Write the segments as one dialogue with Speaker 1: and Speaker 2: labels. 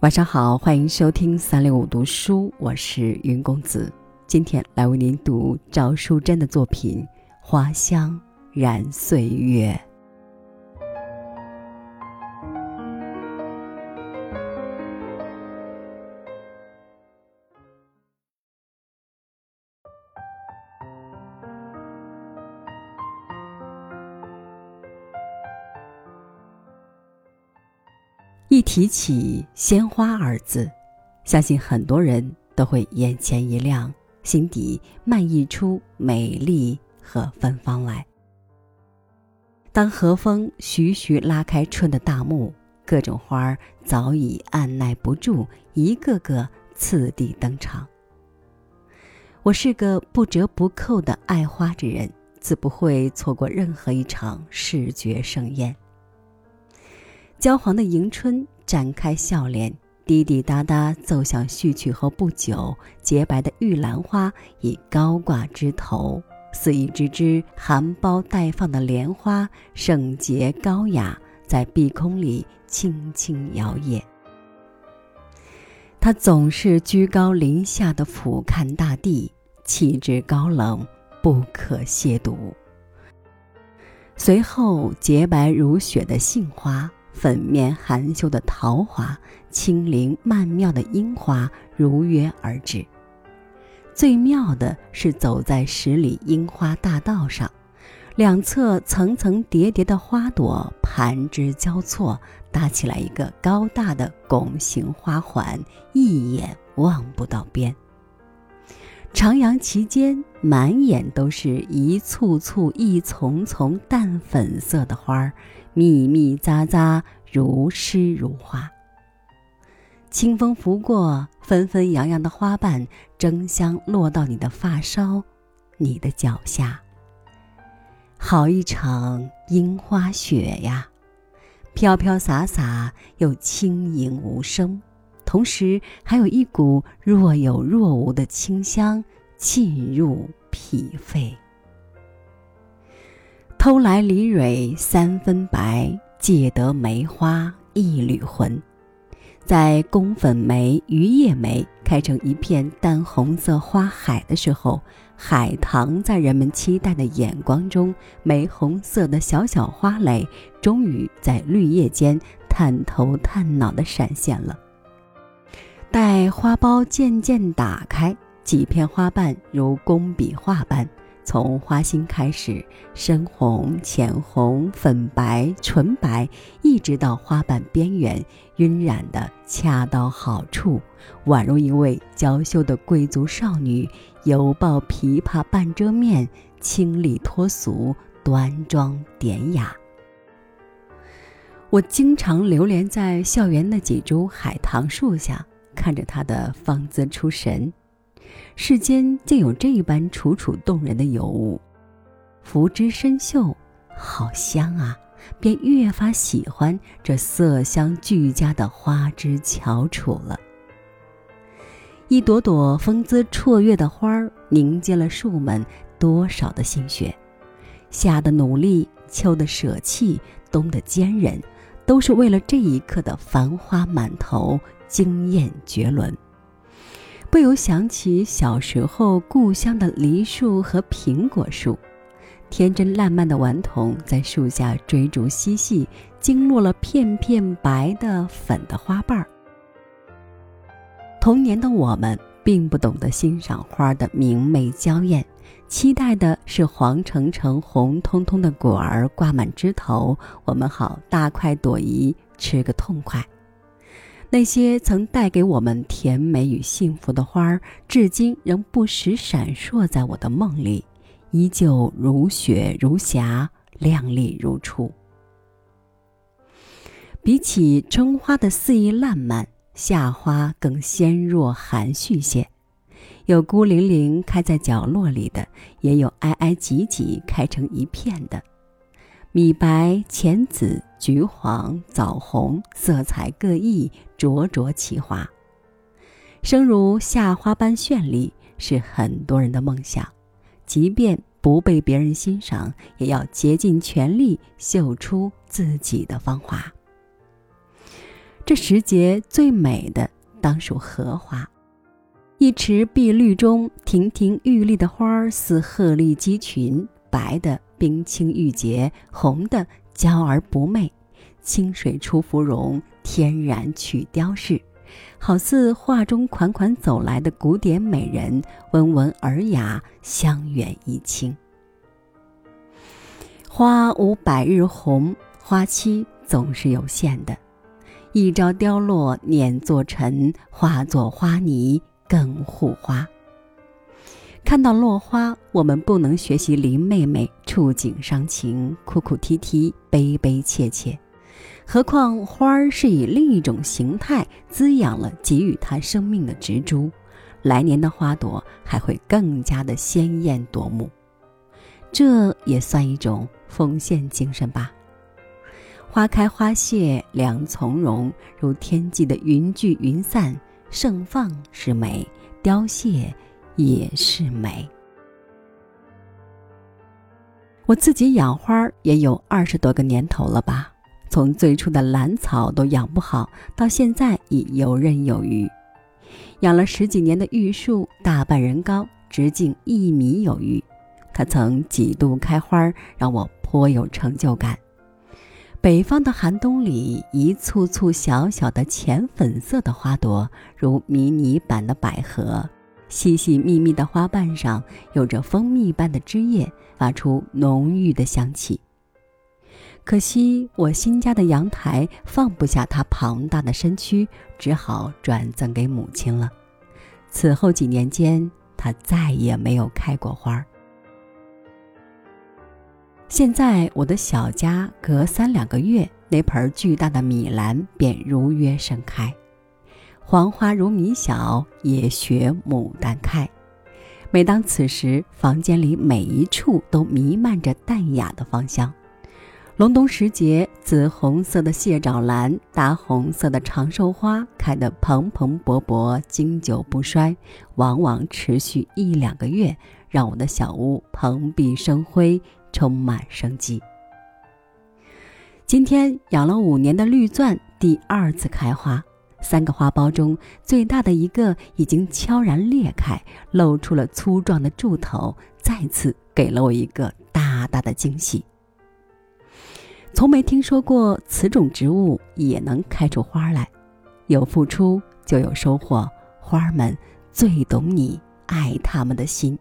Speaker 1: 晚上好，欢迎收听三六五读书，我是云公子。今天来为您读赵淑珍的作品《花香染岁月》。一提起“鲜花”二字，相信很多人都会眼前一亮，心底漫溢出美丽和芬芳来。当和风徐徐拉开春的大幕，各种花儿早已按耐不住，一个个次第登场。我是个不折不扣的爱花之人，自不会错过任何一场视觉盛宴。焦黄的迎春展开笑脸，滴滴答答奏响序曲后不久，洁白的玉兰花已高挂枝头，似一只只含苞待放的莲花，圣洁高雅，在碧空里轻轻摇曳。他总是居高临下的俯瞰大地，气质高冷，不可亵渎。随后，洁白如雪的杏花。粉面含羞的桃花，清灵曼妙的樱花如约而至。最妙的是走在十里樱花大道上，两侧层层叠叠的花朵盘枝交错，搭起来一个高大的拱形花环，一眼望不到边。徜徉其间，满眼都是一簇簇、一丛丛淡粉色的花儿。密密匝匝，如诗如画。清风拂过，纷纷扬扬的花瓣争相落到你的发梢，你的脚下。好一场樱花雪呀，飘飘洒洒又轻盈无声，同时还有一股若有若无的清香沁入脾肺。偷来梨蕊三分白，借得梅花一缕魂。在宫粉梅、榆叶梅开成一片淡红色花海的时候，海棠在人们期待的眼光中，玫红色的小小花蕾终于在绿叶间探头探脑地闪现了。待花苞渐渐打开，几片花瓣如工笔画般。从花心开始，深红、浅红、粉白、纯白，一直到花瓣边缘晕染的恰到好处，宛如一位娇羞的贵族少女，犹抱琵琶半遮面，清丽脱俗，端庄典雅。我经常流连在校园那几株海棠树下，看着他的芳姿出神。世间竟有这般楚楚动人的尤物，拂之深秀，好香啊！便越发喜欢这色香俱佳的花枝翘楚了。一朵朵风姿绰约的花儿，凝结了树们多少的心血。夏的努力，秋的舍弃，冬的坚韧，都是为了这一刻的繁花满头，惊艳绝伦。不由想起小时候故乡的梨树和苹果树，天真烂漫的顽童在树下追逐嬉戏，惊落了片片白的粉的花瓣儿。童年的我们并不懂得欣赏花的明媚娇艳，期待的是黄澄澄、红彤彤的果儿挂满枝头，我们好大快朵颐，吃个痛快。那些曾带给我们甜美与幸福的花儿，至今仍不时闪烁在我的梦里，依旧如雪如霞，亮丽如初。比起春花的肆意烂漫，夏花更纤弱含蓄些，有孤零零开在角落里的，也有挨挨挤挤开成一片的。米白、浅紫、橘黄、枣红，色彩各异，灼灼其华。生如夏花般绚丽，是很多人的梦想。即便不被别人欣赏，也要竭尽全力秀出自己的芳华。这时节最美的当属荷花。一池碧绿中，亭亭玉立的花儿似鹤立鸡群，白的冰清玉洁，红的娇而不媚，清水出芙蓉，天然去雕饰，好似画中款款走来的古典美人，温文尔雅，香远益清。花无百日红，花期总是有限的，一朝凋落，碾作尘，化作花泥。更护花。看到落花，我们不能学习林妹妹触景伤情、哭哭啼啼、悲悲切切，何况花儿是以另一种形态滋养了给予它生命的植株，来年的花朵还会更加的鲜艳夺目。这也算一种奉献精神吧。花开花谢两从容，如天际的云聚云散。盛放是美，凋谢也是美。我自己养花也有二十多个年头了吧，从最初的兰草都养不好，到现在已游刃有余。养了十几年的玉树，大半人高，直径一米有余。它曾几度开花，让我颇有成就感。北方的寒冬里，一簇簇小小的浅粉色的花朵，如迷你版的百合，细细密密的花瓣上有着蜂蜜般的汁液，发出浓郁的香气。可惜我新家的阳台放不下它庞大的身躯，只好转赠给母亲了。此后几年间，它再也没有开过花儿。现在我的小家隔三两个月，那盆巨大的米兰便如约盛开，黄花如米小，也学牡丹开。每当此时，房间里每一处都弥漫着淡雅的芳香。隆冬时节，紫红色的蟹爪兰、大红色的长寿花开得蓬蓬勃勃，经久不衰，往往持续一两个月，让我的小屋蓬荜生辉。充满生机。今天养了五年的绿钻第二次开花，三个花苞中最大的一个已经悄然裂开，露出了粗壮的柱头，再次给了我一个大大的惊喜。从没听说过此种植物也能开出花来，有付出就有收获，花儿们最懂你爱它们的心。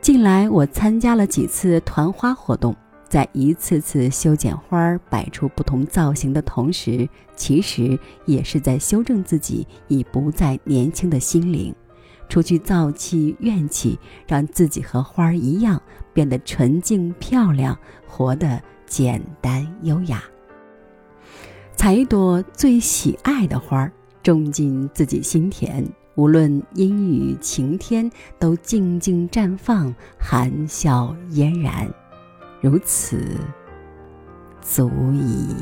Speaker 1: 近来我参加了几次团花活动，在一次次修剪花儿、摆出不同造型的同时，其实也是在修正自己已不再年轻的心灵，除去燥气怨气，让自己和花儿一样变得纯净漂亮，活得简单优雅。采一朵最喜爱的花儿，种进自己心田。无论阴雨晴天，都静静绽放，含笑嫣然，如此足以。